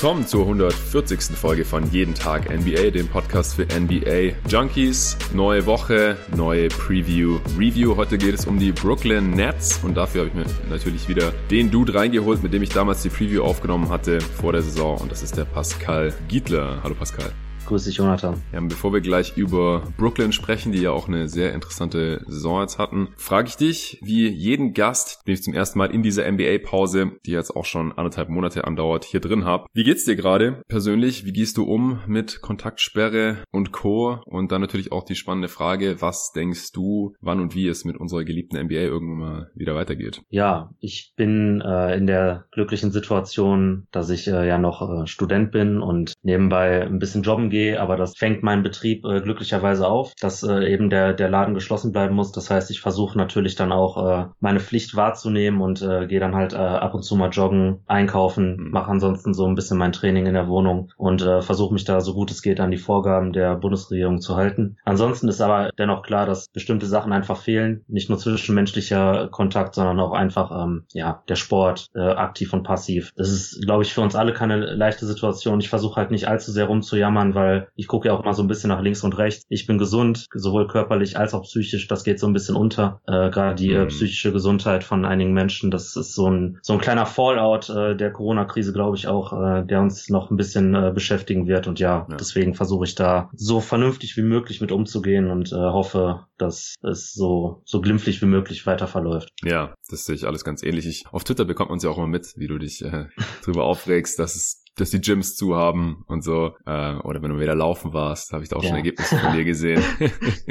Willkommen zur 140. Folge von Jeden Tag NBA, dem Podcast für NBA Junkies. Neue Woche, neue Preview, Review. Heute geht es um die Brooklyn Nets und dafür habe ich mir natürlich wieder den Dude reingeholt, mit dem ich damals die Preview aufgenommen hatte vor der Saison und das ist der Pascal Giedler. Hallo Pascal. Grüß dich, Jonathan. Ja, bevor wir gleich über Brooklyn sprechen, die ja auch eine sehr interessante Saison jetzt hatten, frage ich dich, wie jeden Gast, den ich zum ersten Mal in dieser NBA-Pause, die jetzt auch schon anderthalb Monate andauert, hier drin habe. Wie geht's dir gerade persönlich? Wie gehst du um mit Kontaktsperre und Co? Und dann natürlich auch die spannende Frage, was denkst du, wann und wie es mit unserer geliebten NBA irgendwann mal wieder weitergeht? Ja, ich bin äh, in der glücklichen Situation, dass ich äh, ja noch äh, Student bin und nebenbei ein bisschen jobben gehe gehe, aber das fängt mein Betrieb äh, glücklicherweise auf, dass äh, eben der, der Laden geschlossen bleiben muss. Das heißt, ich versuche natürlich dann auch äh, meine Pflicht wahrzunehmen und äh, gehe dann halt äh, ab und zu mal joggen, einkaufen, mhm. mache ansonsten so ein bisschen mein Training in der Wohnung und äh, versuche mich da so gut es geht an die Vorgaben der Bundesregierung zu halten. Ansonsten ist aber dennoch klar, dass bestimmte Sachen einfach fehlen, nicht nur zwischenmenschlicher Kontakt, sondern auch einfach ähm, ja der Sport, äh, aktiv und passiv. Das ist, glaube ich, für uns alle keine leichte Situation. Ich versuche halt nicht allzu sehr rumzujammern, weil ich gucke ja auch mal so ein bisschen nach links und rechts. Ich bin gesund, sowohl körperlich als auch psychisch. Das geht so ein bisschen unter. Äh, Gerade die äh, mhm. psychische Gesundheit von einigen Menschen. Das ist so ein so ein kleiner Fallout äh, der Corona-Krise, glaube ich auch, äh, der uns noch ein bisschen äh, beschäftigen wird. Und ja, ja. deswegen versuche ich da so vernünftig wie möglich mit umzugehen und äh, hoffe, dass es so so glimpflich wie möglich weiter verläuft. Ja, das sehe ich alles ganz ähnlich. Ich, auf Twitter bekommt man es ja auch immer mit, wie du dich äh, drüber aufregst, dass es dass die Gyms zu haben und so. Äh, oder wenn du wieder laufen warst, habe ich da auch ja. schon Ergebnisse von dir gesehen.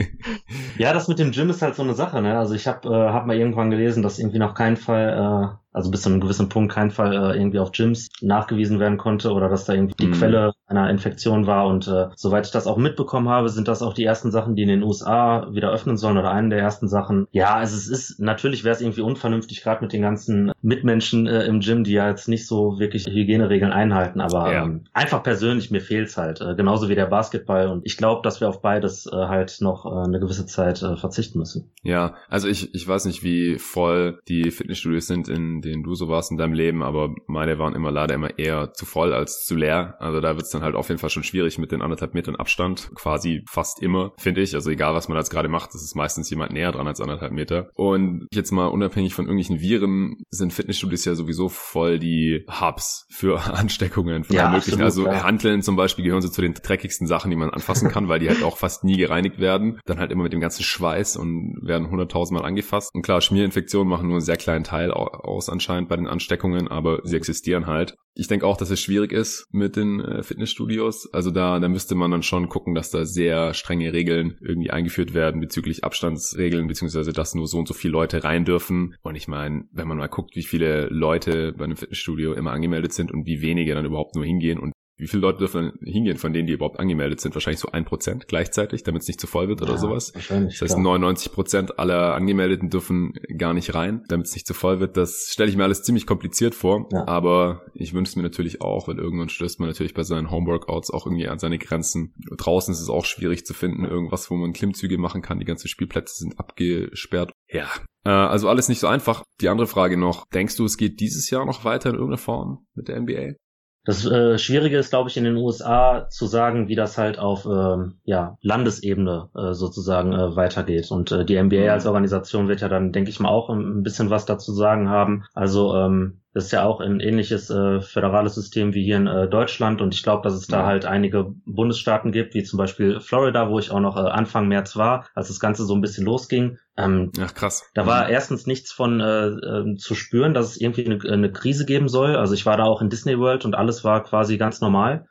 ja, das mit dem Gym ist halt so eine Sache. Ne? Also ich habe äh, hab mal irgendwann gelesen, dass irgendwie noch kein Fall äh, also bis zu einem gewissen Punkt kein Fall äh, irgendwie auf Gyms nachgewiesen werden konnte oder dass da irgendwie die mm. Quelle einer Infektion war. Und äh, soweit ich das auch mitbekommen habe, sind das auch die ersten Sachen, die in den USA wieder öffnen sollen oder eine der ersten Sachen. Ja, also es ist, natürlich wäre es irgendwie unvernünftig, gerade mit den ganzen Mitmenschen äh, im Gym, die ja jetzt nicht so wirklich Hygieneregeln einhalten, aber ja. ähm, einfach persönlich, mir fehlt's halt. Äh, genauso wie der Basketball. Und ich glaube, dass wir auf beides äh, halt noch äh, eine gewisse Zeit äh, verzichten müssen. Ja, also ich, ich weiß nicht, wie voll die Fitnessstudios sind in denen du so warst in deinem Leben, aber meine waren immer leider immer eher zu voll als zu leer. Also da wird's dann halt auf jeden Fall schon schwierig mit den anderthalb Metern Abstand, quasi fast immer, finde ich. Also egal, was man jetzt gerade macht, es ist meistens jemand näher dran als anderthalb Meter. Und jetzt mal unabhängig von irgendwelchen Viren sind Fitnessstudios ja sowieso voll die Hubs für Ansteckungen von ja, möglichen. also ja. Hanteln zum Beispiel gehören so zu den dreckigsten Sachen, die man anfassen kann, weil die halt auch fast nie gereinigt werden. Dann halt immer mit dem ganzen Schweiß und werden hunderttausendmal angefasst. Und klar, Schmierinfektionen machen nur einen sehr kleinen Teil aus anscheinend bei den Ansteckungen, aber sie existieren halt. Ich denke auch, dass es schwierig ist mit den äh, Fitnessstudios. Also da, da müsste man dann schon gucken, dass da sehr strenge Regeln irgendwie eingeführt werden bezüglich Abstandsregeln, beziehungsweise dass nur so und so viele Leute rein dürfen. Und ich meine, wenn man mal guckt, wie viele Leute bei einem Fitnessstudio immer angemeldet sind und wie wenige dann überhaupt nur hingehen und wie viele Leute dürfen hingehen von denen, die überhaupt angemeldet sind? Wahrscheinlich so ein Prozent gleichzeitig, damit es nicht zu voll wird oder ja, sowas. Wahrscheinlich, das heißt, 99 Prozent aller Angemeldeten dürfen gar nicht rein, damit es nicht zu voll wird. Das stelle ich mir alles ziemlich kompliziert vor. Ja. Aber ich wünsche es mir natürlich auch, weil irgendwann stößt man natürlich bei seinen Homeworkouts auch irgendwie an seine Grenzen. Draußen ist es auch schwierig zu finden, irgendwas, wo man Klimmzüge machen kann. Die ganzen Spielplätze sind abgesperrt. Ja, äh, also alles nicht so einfach. Die andere Frage noch, denkst du, es geht dieses Jahr noch weiter in irgendeiner Form mit der NBA? Das äh, Schwierige ist, glaube ich, in den USA zu sagen, wie das halt auf ähm, ja, Landesebene äh, sozusagen äh, weitergeht. Und äh, die NBA als Organisation wird ja dann, denke ich mal, auch ein bisschen was dazu sagen haben. Also ähm, das ist ja auch ein ähnliches äh, föderales System wie hier in äh, Deutschland und ich glaube, dass es da ja. halt einige Bundesstaaten gibt, wie zum Beispiel Florida, wo ich auch noch äh, Anfang März war, als das Ganze so ein bisschen losging. Ähm, Ach krass. Da war mhm. erstens nichts von äh, äh, zu spüren, dass es irgendwie eine, eine Krise geben soll. Also ich war da auch in Disney World und alles war quasi ganz normal.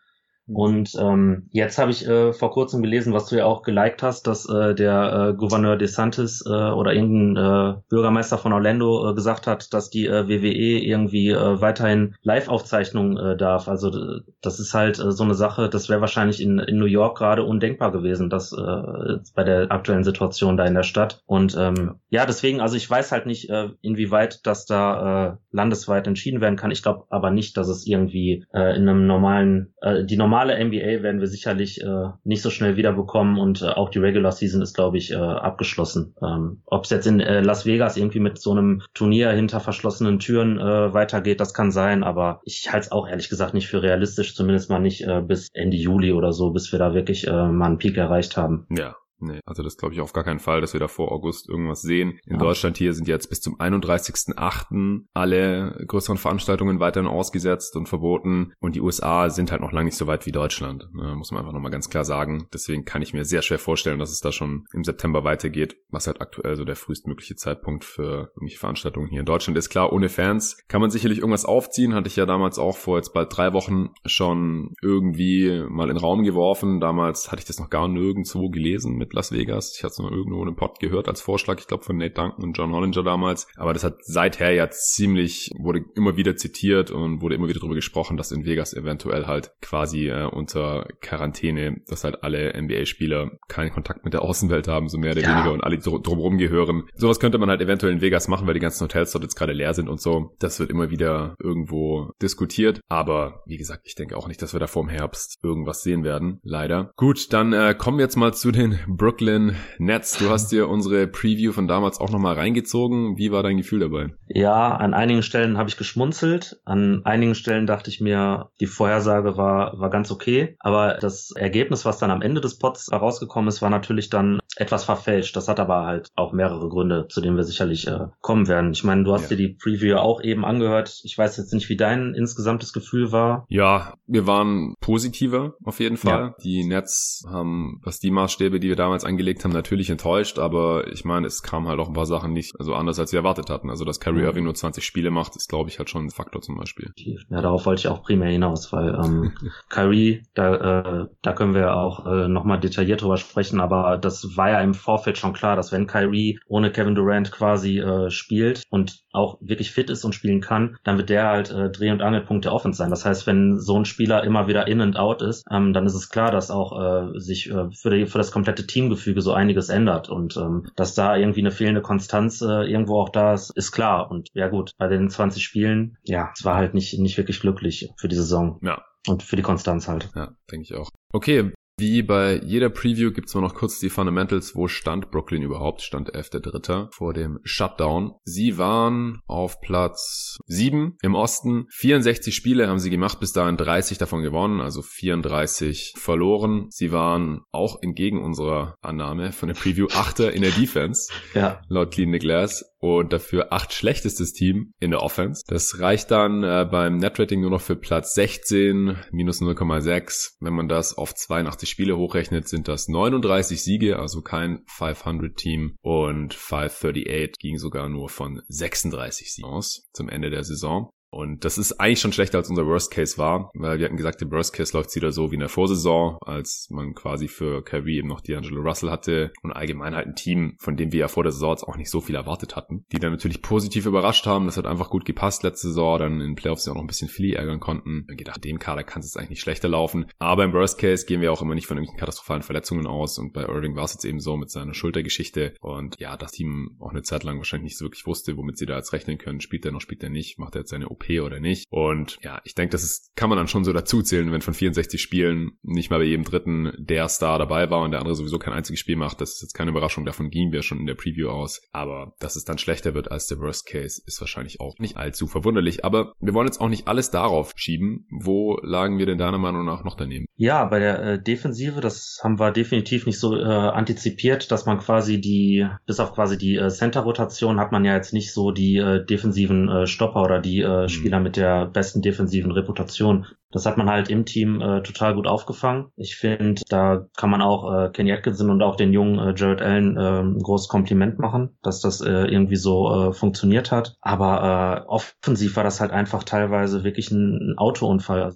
Und ähm, jetzt habe ich äh, vor kurzem gelesen, was du ja auch geliked hast, dass äh, der äh, Gouverneur DeSantis äh, oder irgendein äh, Bürgermeister von Orlando äh, gesagt hat, dass die äh, WWE irgendwie äh, weiterhin Live-Aufzeichnungen äh, darf. Also das ist halt äh, so eine Sache, das wäre wahrscheinlich in, in New York gerade undenkbar gewesen, dass äh, bei der aktuellen Situation da in der Stadt. Und ähm, ja, deswegen, also ich weiß halt nicht, äh, inwieweit das da äh, landesweit entschieden werden kann. Ich glaube aber nicht, dass es irgendwie äh, in einem normalen, äh, die normale normale NBA werden wir sicherlich äh, nicht so schnell wiederbekommen und äh, auch die Regular Season ist, glaube ich, äh, abgeschlossen. Ähm, Ob es jetzt in äh, Las Vegas irgendwie mit so einem Turnier hinter verschlossenen Türen äh, weitergeht, das kann sein, aber ich halte es auch ehrlich gesagt nicht für realistisch, zumindest mal nicht äh, bis Ende Juli oder so, bis wir da wirklich äh, mal einen Peak erreicht haben. Ja, Nee, also das glaube ich auf gar keinen Fall, dass wir da vor August irgendwas sehen. In ja. Deutschland hier sind jetzt bis zum 31.8. alle größeren Veranstaltungen weiterhin ausgesetzt und verboten. Und die USA sind halt noch lange nicht so weit wie Deutschland. Ne, muss man einfach nochmal ganz klar sagen. Deswegen kann ich mir sehr schwer vorstellen, dass es da schon im September weitergeht, was halt aktuell so der frühestmögliche Zeitpunkt für irgendwelche Veranstaltungen hier in Deutschland ist. Klar, ohne Fans kann man sicherlich irgendwas aufziehen. Hatte ich ja damals auch vor jetzt bald drei Wochen schon irgendwie mal in den Raum geworfen. Damals hatte ich das noch gar nirgendwo gelesen mit mit Las Vegas. Ich hatte es nur irgendwo in einem Pod gehört als Vorschlag, ich glaube von Nate Duncan und John Hollinger damals. Aber das hat seither ja ziemlich, wurde immer wieder zitiert und wurde immer wieder darüber gesprochen, dass in Vegas eventuell halt quasi äh, unter Quarantäne, dass halt alle NBA-Spieler keinen Kontakt mit der Außenwelt haben, so mehr oder ja. weniger und alle drumherum gehören. Sowas könnte man halt eventuell in Vegas machen, weil die ganzen Hotels dort jetzt gerade leer sind und so. Das wird immer wieder irgendwo diskutiert. Aber wie gesagt, ich denke auch nicht, dass wir da vorm Herbst irgendwas sehen werden. Leider. Gut, dann äh, kommen wir jetzt mal zu den Brooklyn Nets. Du hast dir unsere Preview von damals auch nochmal reingezogen. Wie war dein Gefühl dabei? Ja, an einigen Stellen habe ich geschmunzelt. An einigen Stellen dachte ich mir, die Vorhersage war, war ganz okay. Aber das Ergebnis, was dann am Ende des Pots rausgekommen ist, war natürlich dann etwas verfälscht. Das hat aber halt auch mehrere Gründe, zu denen wir sicherlich äh, kommen werden. Ich meine, du hast ja. dir die Preview auch eben angehört. Ich weiß jetzt nicht, wie dein insgesamtes Gefühl war. Ja, wir waren positiver auf jeden Fall. Ja. Die Nets haben, was die Maßstäbe, die wir damals angelegt haben, natürlich enttäuscht, aber ich meine, es kam halt auch ein paar Sachen nicht, also anders als wir erwartet hatten. Also, dass Kyrie. Irving nur 20 Spiele macht, ist, glaube ich, halt schon ein Faktor zum Beispiel. Ja, darauf wollte ich auch primär hinaus, weil ähm, Kyrie, da, äh, da können wir auch äh, nochmal detailliert drüber sprechen, aber das war ja im Vorfeld schon klar, dass wenn Kyrie ohne Kevin Durant quasi äh, spielt und auch wirklich fit ist und spielen kann, dann wird der halt äh, Dreh- und Angelpunkte offen sein. Das heißt, wenn so ein Spieler immer wieder in und out ist, ähm, dann ist es klar, dass auch äh, sich äh, für, die, für das komplette Teamgefüge so einiges ändert und ähm, dass da irgendwie eine fehlende Konstanz äh, irgendwo auch da ist, ist klar. Und ja gut, bei den 20 Spielen, ja, es war halt nicht, nicht wirklich glücklich für die Saison. Ja, und für die Konstanz halt. Ja, denke ich auch. Okay, wie bei jeder Preview gibt's nur noch kurz die Fundamentals. Wo stand Brooklyn überhaupt? Stand 11.3. vor dem Shutdown. Sie waren auf Platz 7 im Osten. 64 Spiele haben sie gemacht, bis dahin 30 davon gewonnen, also 34 verloren. Sie waren auch entgegen unserer Annahme von der Preview Achter in der Defense. Ja. Laut Clean Glass und dafür acht schlechtestes Team in der Offense. Das reicht dann äh, beim Netrating nur noch für Platz 16, minus 0,6. Wenn man das auf 82 Spiele hochrechnet, sind das 39 Siege, also kein 500-Team und 538 ging sogar nur von 36 Siegen aus zum Ende der Saison. Und das ist eigentlich schon schlechter als unser Worst Case war, weil wir hatten gesagt, im Worst Case läuft wieder so wie in der Vorsaison, als man quasi für Kyrie eben noch D'Angelo Russell hatte und allgemein halt ein Team, von dem wir ja vor der Saison jetzt auch nicht so viel erwartet hatten, die dann natürlich positiv überrascht haben. Das hat einfach gut gepasst letzte Saison, dann in den Playoffs ja auch noch ein bisschen Philly ärgern konnten. Ich gedacht, dem Kader kann es jetzt eigentlich nicht schlechter laufen. Aber im Worst Case gehen wir auch immer nicht von irgendwelchen katastrophalen Verletzungen aus und bei Irving war es jetzt eben so mit seiner Schultergeschichte und ja, das Team auch eine Zeit lang wahrscheinlich nicht so wirklich wusste, womit sie da jetzt rechnen können. Spielt er noch, spielt er nicht, macht er jetzt seine oder nicht. Und ja, ich denke, das ist, kann man dann schon so dazu zählen, wenn von 64 Spielen nicht mal bei jedem dritten der Star dabei war und der andere sowieso kein einziges Spiel macht. Das ist jetzt keine Überraschung, davon gingen wir schon in der Preview aus. Aber dass es dann schlechter wird als der Worst Case, ist wahrscheinlich auch nicht allzu verwunderlich. Aber wir wollen jetzt auch nicht alles darauf schieben. Wo lagen wir denn deiner Meinung nach noch daneben? Ja, bei der äh, Defensive, das haben wir definitiv nicht so äh, antizipiert, dass man quasi die, bis auf quasi die äh, Center-Rotation hat man ja jetzt nicht so die äh, defensiven äh, Stopper oder die äh, mhm. Spieler mit der besten defensiven Reputation. Das hat man halt im Team äh, total gut aufgefangen. Ich finde, da kann man auch äh, Kenny Atkinson und auch den jungen äh, Jared Allen äh, ein großes Kompliment machen, dass das äh, irgendwie so äh, funktioniert hat. Aber äh, offensiv war das halt einfach teilweise wirklich ein, ein Autounfall.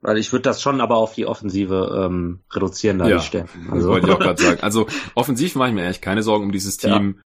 Weil ich würde das schon aber auf die Offensive ähm, reduzieren, da ja, die Stärken. Also. Das wollte ich auch gerade sagen. Also offensiv mache ich mir eigentlich keine Sorgen um dieses Team. Ja.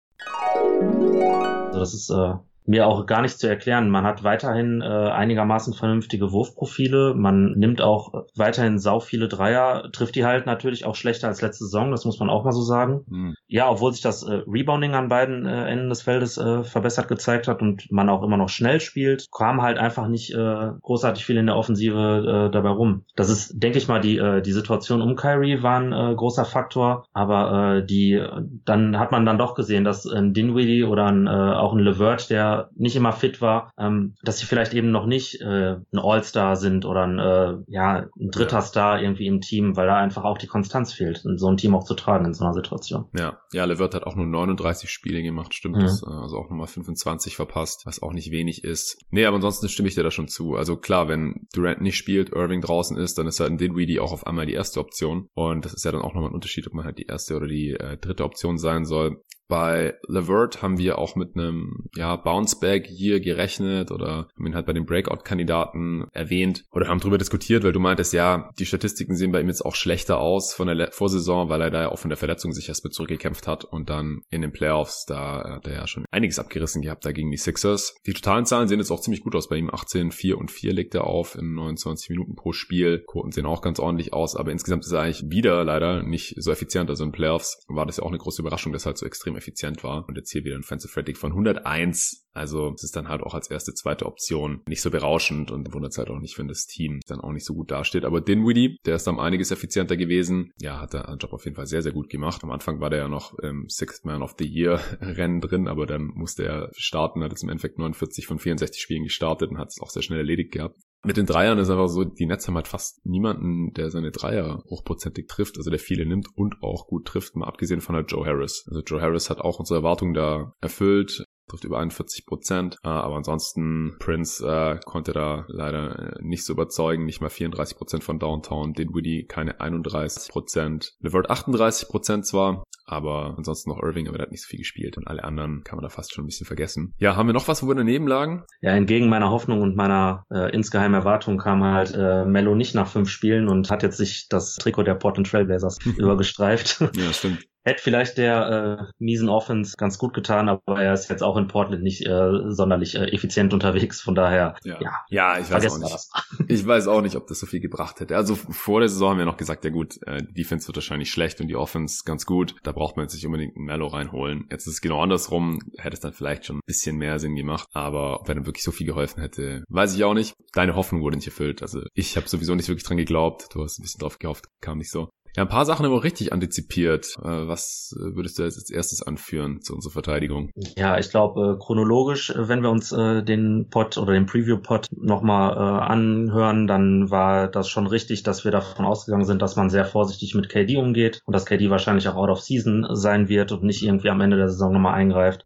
Also das ist äh, mir auch gar nicht zu erklären. Man hat weiterhin äh, einigermaßen vernünftige Wurfprofile. Man nimmt auch weiterhin sau viele Dreier, trifft die halt natürlich auch schlechter als letzte Saison, das muss man auch mal so sagen. Mhm. ja, obwohl sich das äh, Rebounding an beiden äh, Enden des Feldes äh, verbessert gezeigt hat und man auch immer noch schnell spielt, kam halt einfach nicht äh, großartig viel in der Offensive äh, dabei rum. Das ist, denke ich mal, die äh, die Situation um Kyrie war ein äh, großer Faktor, aber äh, die dann hat man dann doch gesehen, dass ein Dinwiddie oder ein, äh, auch ein Levert, der nicht immer fit war, ähm, dass sie vielleicht eben noch nicht äh, ein All-Star sind oder ein äh, ja ein dritter ja. Star irgendwie im Team, weil da einfach auch die Konstanz fehlt, so ein Team auch zu tragen in so einer Situation. Ja, ja, Levert hat auch nur 39 Spiele gemacht, stimmt mhm. das, also auch nochmal 25 verpasst, was auch nicht wenig ist. Nee, aber ansonsten stimme ich dir da schon zu. Also klar, wenn Durant nicht spielt, Irving draußen ist, dann ist halt ein Dinwiddie auch auf einmal die erste Option und das ist ja dann auch nochmal ein Unterschied, ob man halt die erste oder die äh, dritte Option sein soll. Bei Levert haben wir auch mit einem ja, Bounceback hier gerechnet oder haben ihn halt bei den Breakout-Kandidaten erwähnt oder haben darüber diskutiert, weil du meintest, ja, die Statistiken sehen bei ihm jetzt auch schlechter aus von der Vorsaison, weil er da ja auch von der Verletzung sich erst mit zurückgekämpft hat und dann in den Playoffs, da hat er ja schon einiges abgerissen gehabt da gegen die Sixers. Die totalen Zahlen sehen jetzt auch ziemlich gut aus bei ihm. 18, 4 und 4 legt er auf in 29 Minuten pro Spiel. Quoten sehen auch ganz ordentlich aus, aber insgesamt ist er eigentlich wieder leider nicht so effizient. Also in Playoffs war das ja auch eine große Überraschung, dass er halt so extrem effizient war. Und jetzt hier wieder ein Defensive Rating von 101. Also es ist dann halt auch als erste, zweite Option nicht so berauschend und wundert halt auch nicht, wenn das Team dann auch nicht so gut dasteht. Aber Dinwiddie, der ist dann einiges effizienter gewesen. Ja, hat er einen Job auf jeden Fall sehr, sehr gut gemacht. Am Anfang war der ja noch im Sixth Man of the Year Rennen drin, aber dann musste er starten, hat jetzt im Endeffekt 49 von 64 Spielen gestartet und hat es auch sehr schnell erledigt gehabt. Mit den Dreiern ist einfach so, die Nets haben halt fast niemanden, der seine Dreier hochprozentig trifft, also der viele nimmt und auch gut trifft, mal abgesehen von halt Joe Harris. Also Joe Harris hat auch unsere Erwartungen da erfüllt, trifft über 41 Prozent. Äh, aber ansonsten, Prince äh, konnte da leider äh, nicht so überzeugen. Nicht mal 34 Prozent von Downtown. Dinwiddie keine 31 Prozent. Levert 38 Prozent zwar, aber ansonsten noch Irving, aber der hat nicht so viel gespielt. Und alle anderen kann man da fast schon ein bisschen vergessen. Ja, haben wir noch was, wo wir daneben lagen? Ja, entgegen meiner Hoffnung und meiner äh, insgeheimen Erwartung kam halt äh, Mello nicht nach fünf Spielen und hat jetzt sich das Trikot der Portland Trailblazers übergestreift. Ja, stimmt. Hätte vielleicht der äh, miesen Offense ganz gut getan, aber er ist jetzt auch in Portland nicht äh, sonderlich äh, effizient unterwegs. Von daher, ja, ja, ja ich weiß auch nicht. Das. ich weiß auch nicht, ob das so viel gebracht hätte. Also vor der Saison haben wir noch gesagt, ja gut, äh, die Defense wird wahrscheinlich schlecht und die Offense ganz gut. Da braucht man jetzt nicht unbedingt einen Mellow reinholen. Jetzt ist es genau andersrum. Hätte es dann vielleicht schon ein bisschen mehr Sinn gemacht. Aber ob er dann wirklich so viel geholfen hätte, weiß ich auch nicht. Deine Hoffnung wurde nicht erfüllt. Also ich habe sowieso nicht wirklich dran geglaubt. Du hast ein bisschen drauf gehofft, kam nicht so. Ja, ein paar Sachen haben richtig antizipiert. Äh, was würdest du als erstes anführen zu unserer Verteidigung? Ja, ich glaube, äh, chronologisch, äh, wenn wir uns den Pod oder den Preview-Pod nochmal anhören, dann war das schon richtig, dass wir davon ausgegangen sind, dass man sehr vorsichtig mit KD umgeht und dass KD wahrscheinlich auch out of season sein wird und nicht irgendwie am Ende der Saison nochmal eingreift.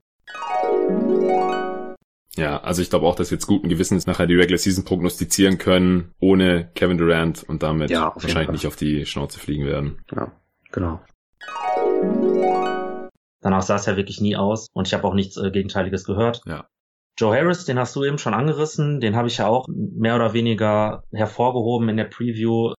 Ja, also ich glaube auch, dass wir jetzt guten Gewissens nachher die Regular Season prognostizieren können, ohne Kevin Durant und damit ja, wahrscheinlich nicht auf die Schnauze fliegen werden. Ja, genau. Danach sah es ja wirklich nie aus und ich habe auch nichts äh, Gegenteiliges gehört. Ja. Joe Harris, den hast du eben schon angerissen, den habe ich ja auch mehr oder weniger hervorgehoben in der Preview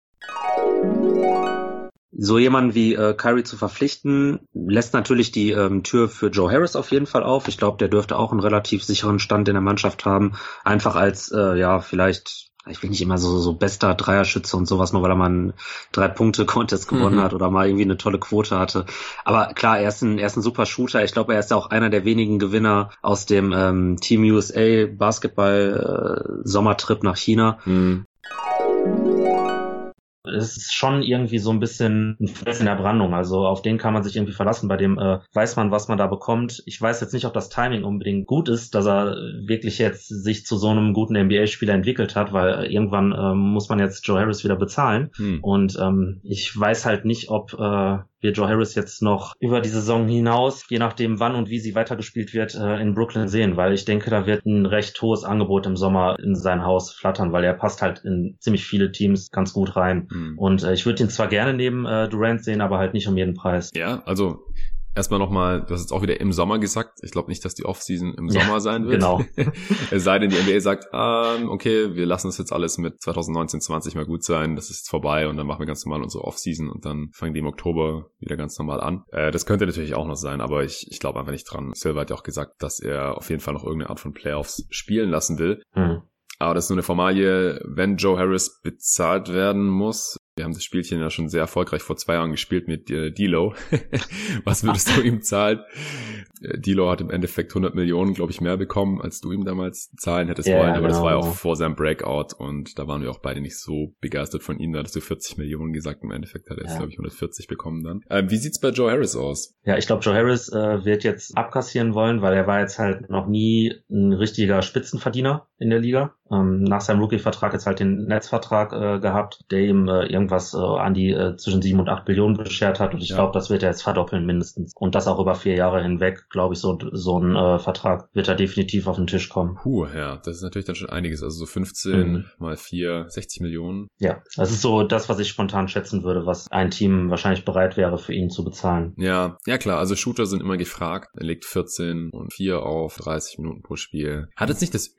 so jemanden wie äh, Kyrie zu verpflichten, lässt natürlich die ähm, Tür für Joe Harris auf jeden Fall auf. Ich glaube, der dürfte auch einen relativ sicheren Stand in der Mannschaft haben. Einfach als, äh, ja, vielleicht, ich will nicht immer so, so bester Dreierschütze und sowas, nur weil er mal einen Drei-Punkte-Contest gewonnen mhm. hat oder mal irgendwie eine tolle Quote hatte. Aber klar, er ist ein, er ist ein super Shooter. Ich glaube, er ist auch einer der wenigen Gewinner aus dem ähm, Team USA Basketball-Sommertrip äh, nach China. Mhm es ist schon irgendwie so ein bisschen ein Fels in der Brandung. Also auf den kann man sich irgendwie verlassen. Bei dem äh, weiß man, was man da bekommt. Ich weiß jetzt nicht, ob das Timing unbedingt gut ist, dass er wirklich jetzt sich zu so einem guten NBA-Spieler entwickelt hat, weil irgendwann äh, muss man jetzt Joe Harris wieder bezahlen. Hm. Und ähm, ich weiß halt nicht, ob äh, wir Joe Harris jetzt noch über die Saison hinaus, je nachdem wann und wie sie weitergespielt wird, äh, in Brooklyn sehen, weil ich denke, da wird ein recht hohes Angebot im Sommer in sein Haus flattern, weil er passt halt in ziemlich viele Teams ganz gut rein. Mhm. Und äh, ich würde ihn zwar gerne neben äh, Durant sehen, aber halt nicht um jeden Preis. Ja, also erstmal nochmal, du hast jetzt auch wieder im Sommer gesagt. Ich glaube nicht, dass die Offseason im Sommer ja, sein wird. Genau. es sei denn, die NBA sagt, ähm, okay, wir lassen es jetzt alles mit 2019, 20 mal gut sein. Das ist jetzt vorbei und dann machen wir ganz normal unsere Offseason und dann fangen die im Oktober wieder ganz normal an. Äh, das könnte natürlich auch noch sein, aber ich, ich glaube einfach nicht dran. Silver hat ja auch gesagt, dass er auf jeden Fall noch irgendeine Art von Playoffs spielen lassen will. Mhm. Aber das ist nur eine Formalie, wenn Joe Harris bezahlt werden muss, Wir haben das Spielchen ja schon sehr erfolgreich vor zwei Jahren gespielt mit äh, Dilo. Was würdest du ihm zahlen? Äh, Dilo hat im Endeffekt 100 Millionen, glaube ich, mehr bekommen, als du ihm damals zahlen hättest yeah, wollen. Aber genau. das war ja auch vor seinem Breakout und da waren wir auch beide nicht so begeistert von ihm. Da hattest du 40 Millionen gesagt. Im Endeffekt hat er jetzt, ja. glaube ich, 140 bekommen dann. Äh, wie sieht's bei Joe Harris aus? Ja, ich glaube, Joe Harris äh, wird jetzt abkassieren wollen, weil er war jetzt halt noch nie ein richtiger Spitzenverdiener in der Liga ähm, nach seinem Rookie-Vertrag jetzt halt den Netzvertrag äh, gehabt, der ihm äh, irgendwas äh, an die äh, zwischen sieben und acht Billionen beschert hat. Und ich ja. glaube, das wird er jetzt verdoppeln mindestens. Und das auch über vier Jahre hinweg, glaube ich, so, so ein äh, Vertrag wird er definitiv auf den Tisch kommen. Puh, ja, das ist natürlich dann schon einiges. Also so 15 mhm. mal vier, 60 Millionen. Ja, das ist so das, was ich spontan schätzen würde, was ein Team wahrscheinlich bereit wäre, für ihn zu bezahlen. Ja, ja klar, also Shooter sind immer gefragt. Er legt 14 und 4 auf 30 Minuten pro Spiel. Hat jetzt nicht das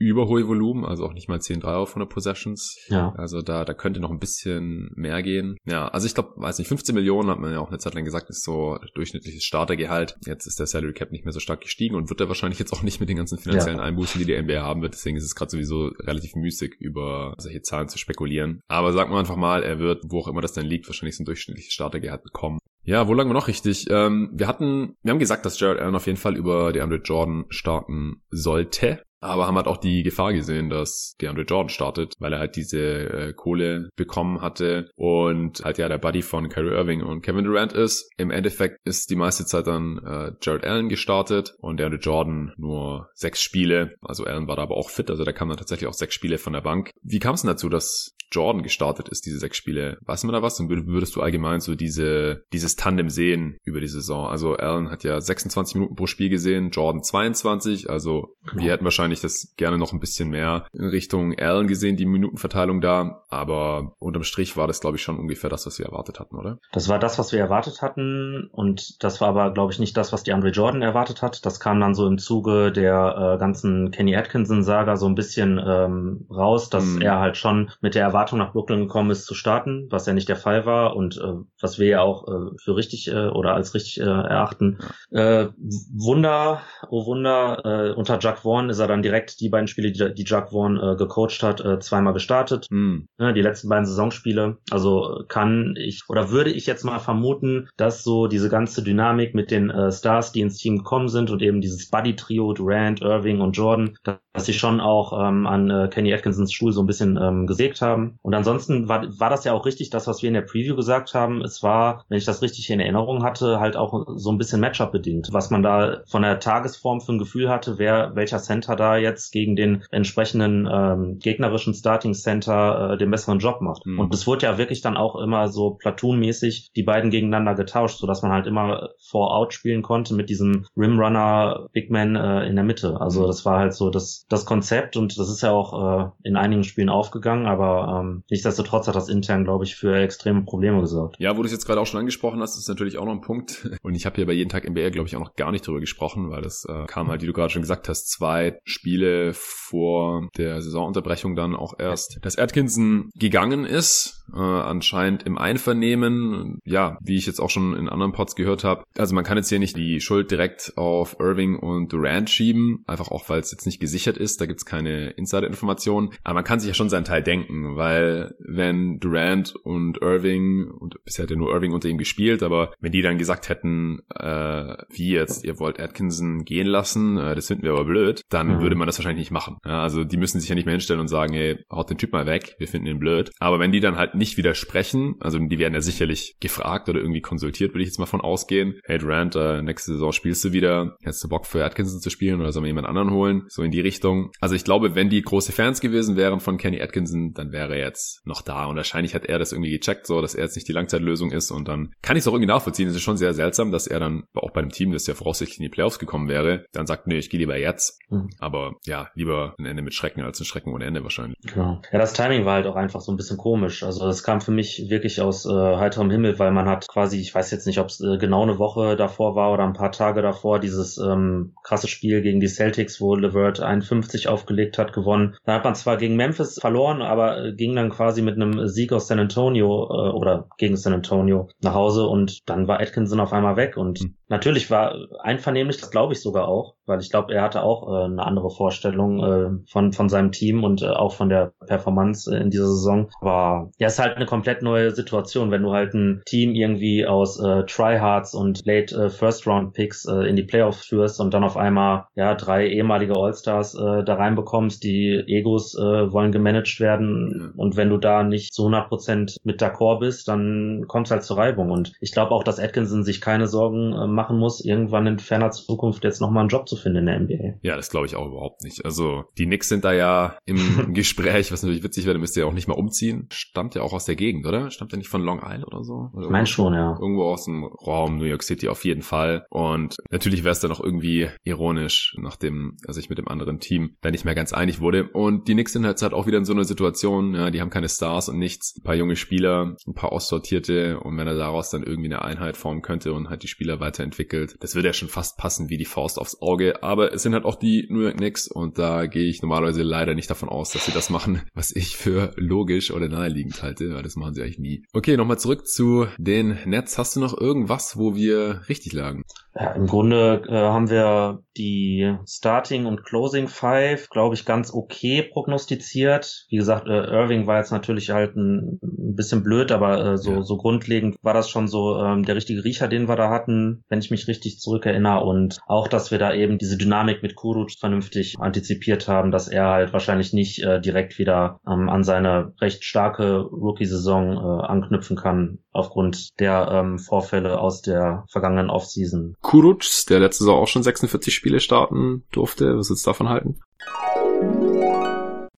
Überholvolumen, also auch nicht nicht mal 10 Dreier auf 100 Possessions. Ja. Also da, da könnte noch ein bisschen mehr gehen. Ja, also ich glaube, weiß nicht, 15 Millionen hat man ja auch eine Zeit lang gesagt, ist so durchschnittliches Startergehalt. Jetzt ist der Salary Cap nicht mehr so stark gestiegen und wird er wahrscheinlich jetzt auch nicht mit den ganzen finanziellen ja. Einbußen, die die NBA haben wird. Deswegen ist es gerade sowieso relativ müßig, über solche Zahlen zu spekulieren. Aber sagen wir einfach mal, er wird, wo auch immer das dann liegt, wahrscheinlich so ein durchschnittliches Startergehalt bekommen. Ja, wo lagen wir noch richtig? Ähm, wir hatten, wir haben gesagt, dass Jared Allen auf jeden Fall über die Andre Jordan starten sollte aber haben halt auch die Gefahr gesehen, dass DeAndre Jordan startet, weil er halt diese äh, Kohle bekommen hatte und halt ja der Buddy von Kyrie Irving und Kevin Durant ist. Im Endeffekt ist die meiste Zeit dann äh, Jared Allen gestartet und DeAndre Jordan nur sechs Spiele. Also Allen war da aber auch fit, also der kam dann tatsächlich auch sechs Spiele von der Bank. Wie kam es denn dazu, dass Jordan gestartet ist, diese sechs Spiele? Weiß man da was? Und würdest du allgemein so diese, dieses Tandem sehen über die Saison? Also Allen hat ja 26 Minuten pro Spiel gesehen, Jordan 22, also wir hätten wahrscheinlich ich das gerne noch ein bisschen mehr in Richtung Allen gesehen, die Minutenverteilung da. Aber unterm Strich war das, glaube ich, schon ungefähr das, was wir erwartet hatten, oder? Das war das, was wir erwartet hatten. Und das war aber, glaube ich, nicht das, was die Andre Jordan erwartet hat. Das kam dann so im Zuge der äh, ganzen Kenny Atkinson-Saga so ein bisschen ähm, raus, dass mm. er halt schon mit der Erwartung nach Brooklyn gekommen ist zu starten, was ja nicht der Fall war und äh, was wir ja auch äh, für richtig äh, oder als richtig äh, erachten. Äh, Wunder, oh Wunder, äh, unter Jack Vaughn ist er dann direkt die beiden Spiele, die, die Jack Vaughn äh, gecoacht hat, äh, zweimal gestartet. Mhm. Ja, die letzten beiden Saisonspiele. Also kann ich oder würde ich jetzt mal vermuten, dass so diese ganze Dynamik mit den äh, Stars, die ins Team gekommen sind und eben dieses Buddy-Trio, Durant, Irving und Jordan, dass sie schon auch ähm, an äh, Kenny Atkinsons Stuhl so ein bisschen ähm, gesägt haben. Und ansonsten war, war das ja auch richtig, das, was wir in der Preview gesagt haben. Es war, wenn ich das richtig in Erinnerung hatte, halt auch so ein bisschen Matchup bedingt. Was man da von der Tagesform für ein Gefühl hatte, wer welcher Center da jetzt gegen den entsprechenden ähm, gegnerischen Starting Center äh, den besseren Job macht. Mhm. Und es wurde ja wirklich dann auch immer so platoonmäßig die beiden gegeneinander getauscht, sodass man halt immer Four-Out spielen konnte mit diesem Rimrunner Big Man äh, in der Mitte. Also mhm. das war halt so das, das Konzept und das ist ja auch äh, in einigen Spielen aufgegangen, aber ähm, nichtsdestotrotz hat das intern, glaube ich, für extreme Probleme gesorgt. Ja, wo du es jetzt gerade auch schon angesprochen hast, ist natürlich auch noch ein Punkt. Und ich habe hier bei jeden Tag NBA, glaube ich, auch noch gar nicht drüber gesprochen, weil das äh, kam halt, wie du gerade schon gesagt hast, zwei Spiele vor der Saisonunterbrechung dann auch erst, dass Atkinson gegangen ist, äh, anscheinend im Einvernehmen, ja, wie ich jetzt auch schon in anderen Pods gehört habe. Also man kann jetzt hier nicht die Schuld direkt auf Irving und Durant schieben, einfach auch, weil es jetzt nicht gesichert ist, da gibt's keine Insider-Informationen, aber man kann sich ja schon seinen Teil denken, weil wenn Durant und Irving, und bisher hat ja nur Irving unter ihm gespielt, aber wenn die dann gesagt hätten, äh, wie jetzt, ihr wollt Atkinson gehen lassen, äh, das finden wir aber blöd, dann mhm. würde man das wahrscheinlich nicht machen. Ja, also die müssen sich ja nicht mehr hinstellen und sagen, hey, haut den Typ mal weg, wir finden ihn blöd. Aber wenn die dann halt nicht widersprechen, also die werden ja sicherlich gefragt oder irgendwie konsultiert, würde ich jetzt mal von ausgehen. Hey Durant, äh, nächste Saison spielst du wieder, hättest du Bock für Atkinson zu spielen oder sollen wir jemand anderen holen? So in die Richtung. Also ich glaube, wenn die große Fans gewesen wären von Kenny Atkinson, dann wäre er jetzt noch da und wahrscheinlich hat er das irgendwie gecheckt, so dass er jetzt nicht die Langzeitlösung ist und dann kann ich es auch irgendwie nachvollziehen. Es ist schon sehr seltsam, dass er dann auch bei einem Team, das ja voraussichtlich in die Playoffs gekommen wäre, dann sagt, nee, ich gehe lieber jetzt. Mhm. Aber ja, lieber ein Ende mit Schrecken als ein Schrecken ohne Ende wahrscheinlich. Genau. Ja, das Timing war halt auch einfach so ein bisschen komisch. Also das kam für mich wirklich aus äh, heiterem Himmel, weil man hat quasi, ich weiß jetzt nicht, ob es äh, genau eine Woche davor war oder ein paar Tage davor, dieses ähm, krasse Spiel gegen die Celtics, wo LeVert 51 aufgelegt hat, gewonnen. Da hat man zwar gegen Memphis verloren, aber äh, ging dann quasi mit einem Sieg aus San Antonio äh, oder gegen San Antonio nach Hause und dann war Atkinson auf einmal weg und mhm. natürlich war einvernehmlich, das glaube ich sogar auch, weil ich glaube, er hatte auch äh, eine andere Vorstellung äh, von, von seinem Team und äh, auch von der Performance äh, in dieser Saison. Aber ja, ist halt eine komplett neue Situation, wenn du halt ein Team irgendwie aus äh, Tryhards und Late äh, First Round Picks äh, in die Playoffs führst und dann auf einmal ja drei ehemalige All-Stars äh, da reinbekommst, die Egos äh, wollen gemanagt werden und wenn du da nicht zu 100 Prozent mit d'accord bist, dann kommt es halt zur Reibung und ich glaube auch, dass Atkinson sich keine Sorgen äh, machen muss, irgendwann in ferner Zukunft jetzt nochmal einen Job zu finden in der NBA. Ja, das glaube ich auch überhaupt nicht. Also die Knicks sind da ja im Gespräch, was natürlich witzig wäre, müsste ja auch nicht mal umziehen. Stammt ja auch aus der Gegend, oder? Stammt ja nicht von Long Island oder so? Oder ich meine schon, ja. Irgendwo aus dem Raum New York City auf jeden Fall. Und natürlich wäre es dann auch irgendwie ironisch, nachdem er sich mit dem anderen Team da nicht mehr ganz einig wurde. Und die Knicks sind halt, halt auch wieder in so einer Situation, ja, die haben keine Stars und nichts. Ein paar junge Spieler, ein paar aussortierte und wenn er daraus dann irgendwie eine Einheit formen könnte und halt die Spieler weiterentwickelt, das würde ja schon fast passen wie die Faust aufs Auge. Aber es sind halt auch die New York Knicks und da gehe ich normalerweise leider nicht davon aus, dass sie das machen, was ich für logisch oder naheliegend halte, weil das machen sie eigentlich nie. Okay, nochmal zurück zu den Nets. Hast du noch irgendwas, wo wir richtig lagen? Ja, im Grunde äh, haben wir die Starting und Closing Five, glaube ich, ganz okay prognostiziert. Wie gesagt, äh, Irving war jetzt natürlich halt ein, ein bisschen blöd, aber äh, so, ja. so grundlegend war das schon so ähm, der richtige Riecher, den wir da hatten, wenn ich mich richtig zurückerinnere. Und auch, dass wir da eben diese Dynamik mit Kuruc vernünftig antizipiert haben, dass er halt wahrscheinlich nicht äh, direkt wieder ähm, an seine recht starke Rookie-Saison äh, anknüpfen kann, aufgrund der ähm, Vorfälle aus der vergangenen Offseason. Kuruc, der letzte Saison auch schon 46 Spiele starten durfte. Was willst du davon halten?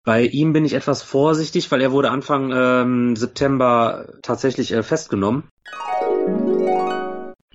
Bei ihm bin ich etwas vorsichtig, weil er wurde Anfang ähm, September tatsächlich äh, festgenommen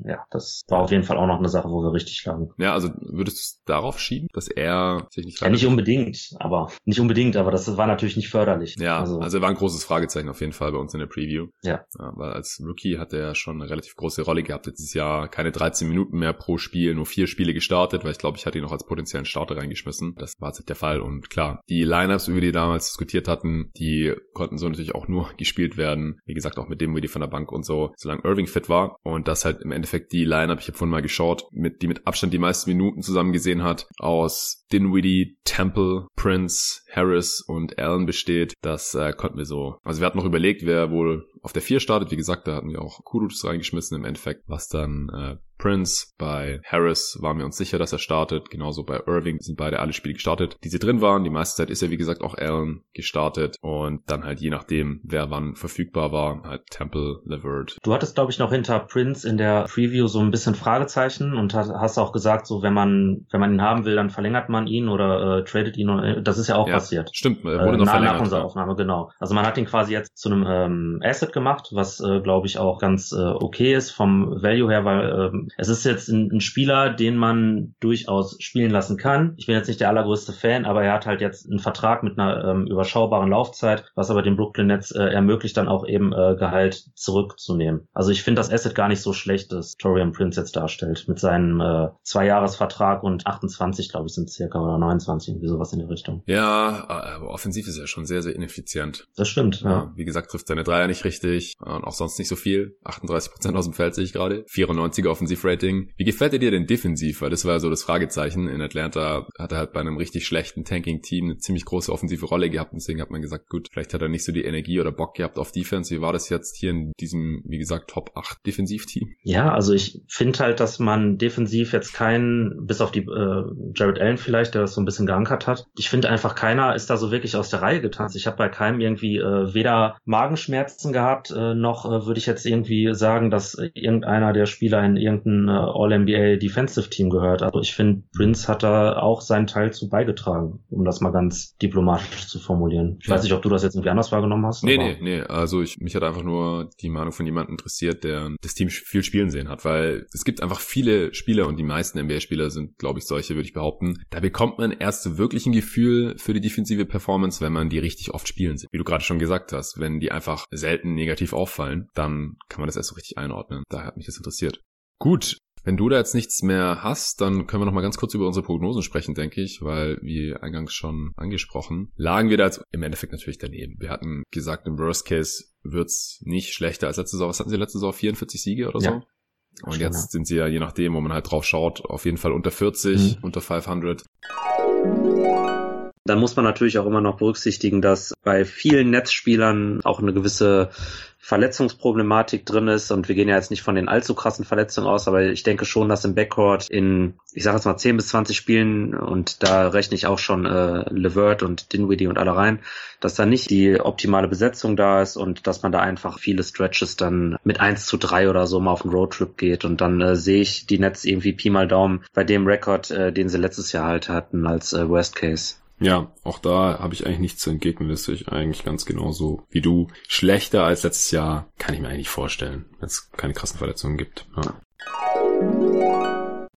ja, das war auf jeden Fall auch noch eine Sache, wo wir richtig lagen. Ja, also würdest du es darauf schieben, dass er sich nicht Ja, nicht unbedingt, aber nicht unbedingt, aber das war natürlich nicht förderlich. Ja, also, also er war ein großes Fragezeichen auf jeden Fall bei uns in der Preview. Ja. ja. Weil als Rookie hat er schon eine relativ große Rolle gehabt. Letztes Jahr keine 13 Minuten mehr pro Spiel, nur vier Spiele gestartet, weil ich glaube, ich hatte ihn noch als potenziellen Starter reingeschmissen. Das war jetzt der Fall und klar, die Lineups, über die wir damals diskutiert hatten, die konnten so natürlich auch nur gespielt werden. Wie gesagt, auch mit dem, wie die von der Bank und so, solange Irving fit war und das halt im Endeffekt Endeffekt die Line-Up, ich habe vorhin mal geschaut, mit die mit Abstand die meisten Minuten zusammen gesehen hat, aus Dinwiddie, Temple, Prince, Harris und Allen besteht. Das äh, konnten wir so. Also wir hatten noch überlegt, wer wohl auf der 4 startet. Wie gesagt, da hatten wir auch Kudus reingeschmissen im Endeffekt, was dann äh, Prince. Bei Harris waren wir uns sicher, dass er startet. Genauso bei Irving sind beide alle Spiele gestartet, die sie drin waren. Die meiste Zeit ist ja, wie gesagt, auch Allen gestartet. Und dann halt je nachdem, wer wann verfügbar war, halt Temple, Levert. Du hattest, glaube ich, noch hinter Prince in der Preview so ein bisschen Fragezeichen und hast auch gesagt, so wenn man, wenn man ihn haben will, dann verlängert man ihn oder äh, tradet ihn. Oder, das ist ja auch ja, passiert. Stimmt, er wurde äh, noch nach, verlängert. Nach unserer Aufnahme, genau. Also man hat ihn quasi jetzt zu einem ähm, Asset gemacht, was, äh, glaube ich, auch ganz äh, okay ist vom Value her, weil ähm, es ist jetzt ein, ein, Spieler, den man durchaus spielen lassen kann. Ich bin jetzt nicht der allergrößte Fan, aber er hat halt jetzt einen Vertrag mit einer ähm, überschaubaren Laufzeit, was aber dem Brooklyn Nets äh, ermöglicht, dann auch eben äh, Gehalt zurückzunehmen. Also ich finde das Asset gar nicht so schlecht, das Torian Prince jetzt darstellt, mit seinem äh, Zweijahresvertrag und 28, glaube ich, sind circa oder 29, irgendwie sowas in der Richtung. Ja, aber offensiv ist er schon sehr, sehr ineffizient. Das stimmt, ja. ja. Wie gesagt, trifft seine Dreier nicht richtig und auch sonst nicht so viel. 38 Prozent aus dem Feld sehe ich gerade. 94er Offensivrating wie gefällt er dir denn defensiv? Weil das war ja so das Fragezeichen. In Atlanta hat er halt bei einem richtig schlechten Tanking-Team eine ziemlich große offensive Rolle gehabt. Deswegen hat man gesagt, gut, vielleicht hat er nicht so die Energie oder Bock gehabt auf Defense. Wie war das jetzt hier in diesem, wie gesagt, Top 8 Defensivteam? Ja, also ich finde halt, dass man defensiv jetzt keinen, bis auf die äh, Jared Allen vielleicht, der das so ein bisschen geankert hat. Ich finde einfach, keiner ist da so wirklich aus der Reihe getanzt. Ich habe bei keinem irgendwie äh, weder Magenschmerzen gehabt, äh, noch äh, würde ich jetzt irgendwie sagen, dass irgendeiner der Spieler in irgendein äh, All-NBA Defensive Team gehört. Also ich finde, Prince hat da auch seinen Teil zu beigetragen, um das mal ganz diplomatisch zu formulieren. Ich ja. weiß nicht, ob du das jetzt irgendwie anders wahrgenommen hast. Nee, nee, nee. Also ich, mich hat einfach nur die Meinung von jemandem interessiert, der das Team viel spielen sehen hat, weil es gibt einfach viele Spieler und die meisten NBA-Spieler sind, glaube ich, solche, würde ich behaupten. Da bekommt man erst wirklich ein Gefühl für die defensive Performance, wenn man die richtig oft spielen sieht. Wie du gerade schon gesagt hast, wenn die einfach selten negativ auffallen, dann kann man das erst so richtig einordnen. Daher hat mich das interessiert. Gut, wenn du da jetzt nichts mehr hast, dann können wir noch mal ganz kurz über unsere Prognosen sprechen, denke ich, weil wie eingangs schon angesprochen, lagen wir da jetzt im Endeffekt natürlich daneben. Wir hatten gesagt, im Worst Case wird's nicht schlechter als letzte Saison. Was hatten sie letzte Saison? 44 Siege oder so? Ja. Und Schön, jetzt sind sie ja, je nachdem, wo man halt drauf schaut, auf jeden Fall unter 40, mhm. unter 500. Dann muss man natürlich auch immer noch berücksichtigen, dass bei vielen Netzspielern auch eine gewisse Verletzungsproblematik drin ist und wir gehen ja jetzt nicht von den allzu krassen Verletzungen aus, aber ich denke schon, dass im Backcourt in, ich sage jetzt mal 10 bis 20 Spielen und da rechne ich auch schon äh, Levert und Dinwiddie und alle rein, dass da nicht die optimale Besetzung da ist und dass man da einfach viele Stretches dann mit 1 zu 3 oder so mal auf einen Roadtrip geht und dann äh, sehe ich die Netz irgendwie Pi mal Daumen bei dem Rekord, äh, den sie letztes Jahr halt hatten als äh, Worst Case. Ja, auch da habe ich eigentlich nichts zu entgegnen. Das sehe ich eigentlich ganz genauso wie du. Schlechter als letztes Jahr kann ich mir eigentlich vorstellen, wenn es keine krassen Verletzungen gibt. Ja.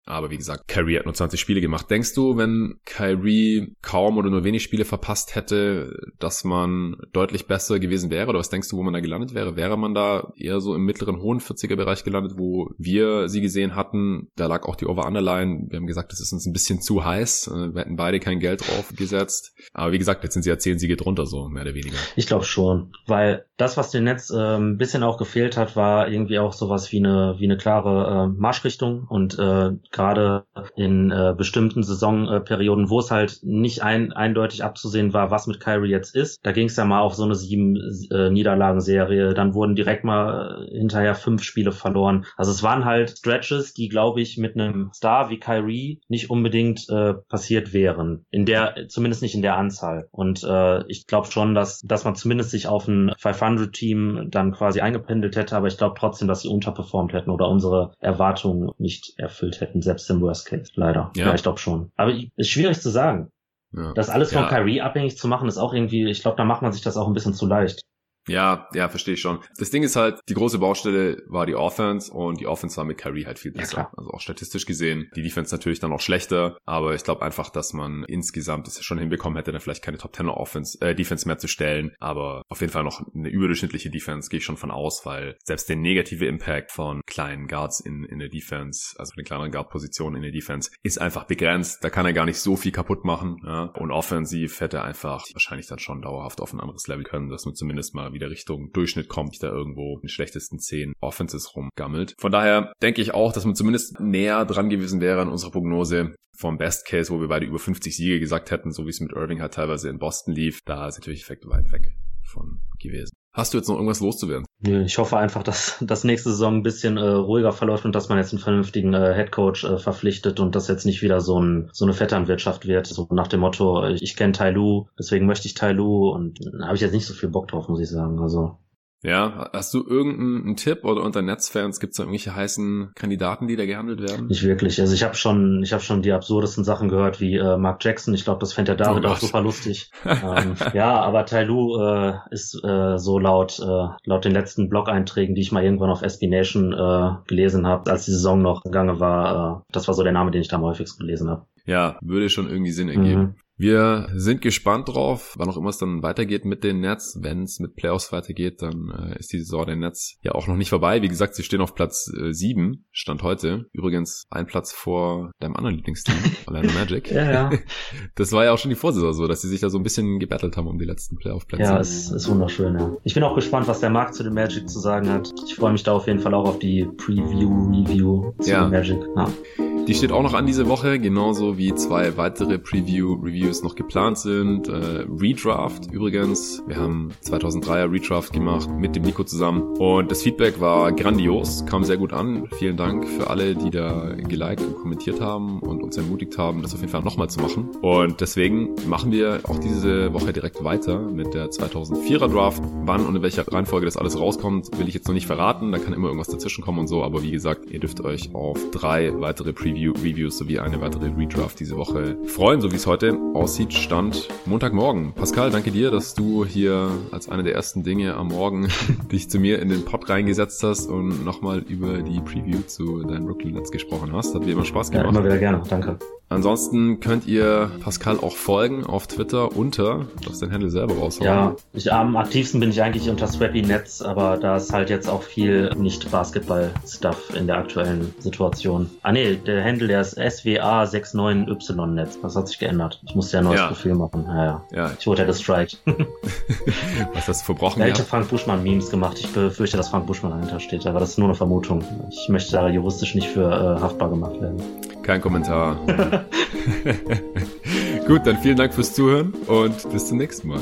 Aber wie gesagt, Kyrie hat nur 20 Spiele gemacht. Denkst du, wenn Kyrie kaum oder nur wenig Spiele verpasst hätte, dass man deutlich besser gewesen wäre? Oder was denkst du, wo man da gelandet wäre? Wäre man da eher so im mittleren, hohen 40er-Bereich gelandet, wo wir sie gesehen hatten? Da lag auch die Over-Underline. Wir haben gesagt, das ist uns ein bisschen zu heiß. Äh, wir hätten beide kein Geld drauf gesetzt. Aber wie gesagt, jetzt sind sie ja 10 Siege drunter, so mehr oder weniger. Ich glaube schon, weil das, was dem Netz äh, ein bisschen auch gefehlt hat, war irgendwie auch sowas wie eine, wie eine klare äh, Marschrichtung und äh, gerade in äh, bestimmten Saisonperioden, wo es halt nicht ein, eindeutig abzusehen war, was mit Kyrie jetzt ist. Da ging es ja mal auf so eine sieben äh, Niederlagenserie. Dann wurden direkt mal äh, hinterher fünf Spiele verloren. Also es waren halt Stretches, die, glaube ich, mit einem Star wie Kyrie nicht unbedingt äh, passiert wären. In der, zumindest nicht in der Anzahl. Und äh, ich glaube schon, dass, dass man zumindest sich auf ein 500-Team dann quasi eingependelt hätte, aber ich glaube trotzdem, dass sie unterperformt hätten oder unsere Erwartungen nicht erfüllt hätten, selbst im Worst Case, leider. Ja, ich glaube schon. Aber ist schwierig zu sagen. Ja. Das alles von ja. Kyrie abhängig zu machen, ist auch irgendwie, ich glaube, da macht man sich das auch ein bisschen zu leicht. Ja, ja, verstehe ich schon. Das Ding ist halt, die große Baustelle war die Offense und die Offense war mit Kyrie halt viel besser. Ja, also auch statistisch gesehen. Die Defense natürlich dann auch schlechter, aber ich glaube einfach, dass man insgesamt es schon hinbekommen hätte, dann vielleicht keine Top 10 Offense, äh, Defense mehr zu stellen, aber auf jeden Fall noch eine überdurchschnittliche Defense gehe ich schon von aus, weil selbst der negative Impact von kleinen Guards in, in der Defense, also den kleineren Guard-Positionen in der Defense, ist einfach begrenzt. Da kann er gar nicht so viel kaputt machen. Ja? Und offensiv hätte er einfach wahrscheinlich dann schon dauerhaft auf ein anderes Level können, dass man zumindest mal wieder Richtung Durchschnitt kommt, da irgendwo in den schlechtesten zehn Offenses rumgammelt. Von daher denke ich auch, dass man zumindest näher dran gewesen wäre an unserer Prognose vom Best Case, wo wir beide über 50 Siege gesagt hätten, so wie es mit Irving halt teilweise in Boston lief. Da ist natürlich Effekt weit weg von gewesen. Hast du jetzt noch irgendwas loszuwerden? Ich hoffe einfach, dass das nächste Saison ein bisschen äh, ruhiger verläuft und dass man jetzt einen vernünftigen äh, Headcoach äh, verpflichtet und das jetzt nicht wieder so, ein, so eine Vetternwirtschaft wird. So nach dem Motto, ich, ich kenne Tai Lu, deswegen möchte ich Tai Lu und da habe ich jetzt nicht so viel Bock drauf, muss ich sagen. Also ja, hast du irgendeinen Tipp oder unter Netzfans gibt es da irgendwelche heißen Kandidaten, die da gehandelt werden? Nicht wirklich. Also ich habe schon, ich habe schon die absurdesten Sachen gehört, wie äh, Mark Jackson. Ich glaube, das fände der David oh auch super lustig. ähm, ja, aber Tai Lu äh, ist äh, so laut äh, laut den letzten Blog-Einträgen, die ich mal irgendwann auf SB Nation äh, gelesen habe, als die Saison noch gegangen war. Äh, das war so der Name, den ich da am häufigsten gelesen habe. Ja, würde schon irgendwie Sinn ergeben. Mhm. Wir sind gespannt drauf, wann auch immer es dann weitergeht mit den Nets. Wenn es mit Playoffs weitergeht, dann äh, ist die Saison der Nets ja auch noch nicht vorbei. Wie gesagt, sie stehen auf Platz äh, 7, Stand heute. Übrigens ein Platz vor deinem anderen Lieblingsteam, Orlando Magic. ja, ja. Das war ja auch schon die Vorsaison so, dass sie sich da so ein bisschen gebettelt haben um die letzten Playoff-Plätze. Ja, es ist wunderschön, ja. Ich bin auch gespannt, was der Markt zu den Magic zu sagen hat. Ich freue mich da auf jeden Fall auch auf die Preview, Review zu ja. den Magic. Ja. Die steht auch noch an diese Woche, genauso wie zwei weitere Preview-Reviews noch geplant sind. Äh, Redraft übrigens. Wir haben 2003er Redraft gemacht mit dem Nico zusammen. Und das Feedback war grandios, kam sehr gut an. Vielen Dank für alle, die da geliked und kommentiert haben und uns ermutigt haben, das auf jeden Fall nochmal zu machen. Und deswegen machen wir auch diese Woche direkt weiter mit der 2004er Draft. Wann und in welcher Reihenfolge das alles rauskommt, will ich jetzt noch nicht verraten. Da kann immer irgendwas dazwischen kommen und so. Aber wie gesagt, ihr dürft euch auf drei weitere Previews Review, Reviews sowie eine weitere Redraft diese Woche freuen, so wie es heute aussieht. Stand Montagmorgen. Pascal, danke dir, dass du hier als eine der ersten Dinge am Morgen dich zu mir in den Pod reingesetzt hast und nochmal über die Preview zu deinen Brooklyn Nets gesprochen hast. Hat wie immer Spaß gemacht. Ja, immer wieder gerne. Danke. Ansonsten könnt ihr Pascal auch folgen auf Twitter unter, du darfst den Handle selber raushauen. Ja, ich, am aktivsten bin ich eigentlich unter Swappy Nets, aber da ist halt jetzt auch viel nicht Basketball-Stuff in der aktuellen Situation. Ah nee, der der Handle, der ist SWA69YNet. Das hat sich geändert. Ich musste ja ein neues Ja. Profil machen. Ja, ja. Ich wurde ja gestrikt. was hast du verbrochen Ja, ich habe? Frank Buschmann Memes gemacht. Ich befürchte, dass Frank Buschmann dahinter steht, aber das ist nur eine Vermutung. Ich möchte da juristisch nicht für äh, haftbar gemacht werden. Kein Kommentar. Gut, dann vielen Dank fürs Zuhören und bis zum nächsten Mal.